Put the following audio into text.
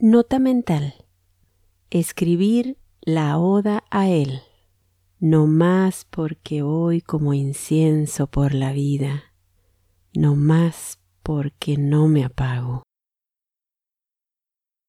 Nota mental. Escribir la oda a él. No más porque voy como incienso por la vida, no más porque no me apago.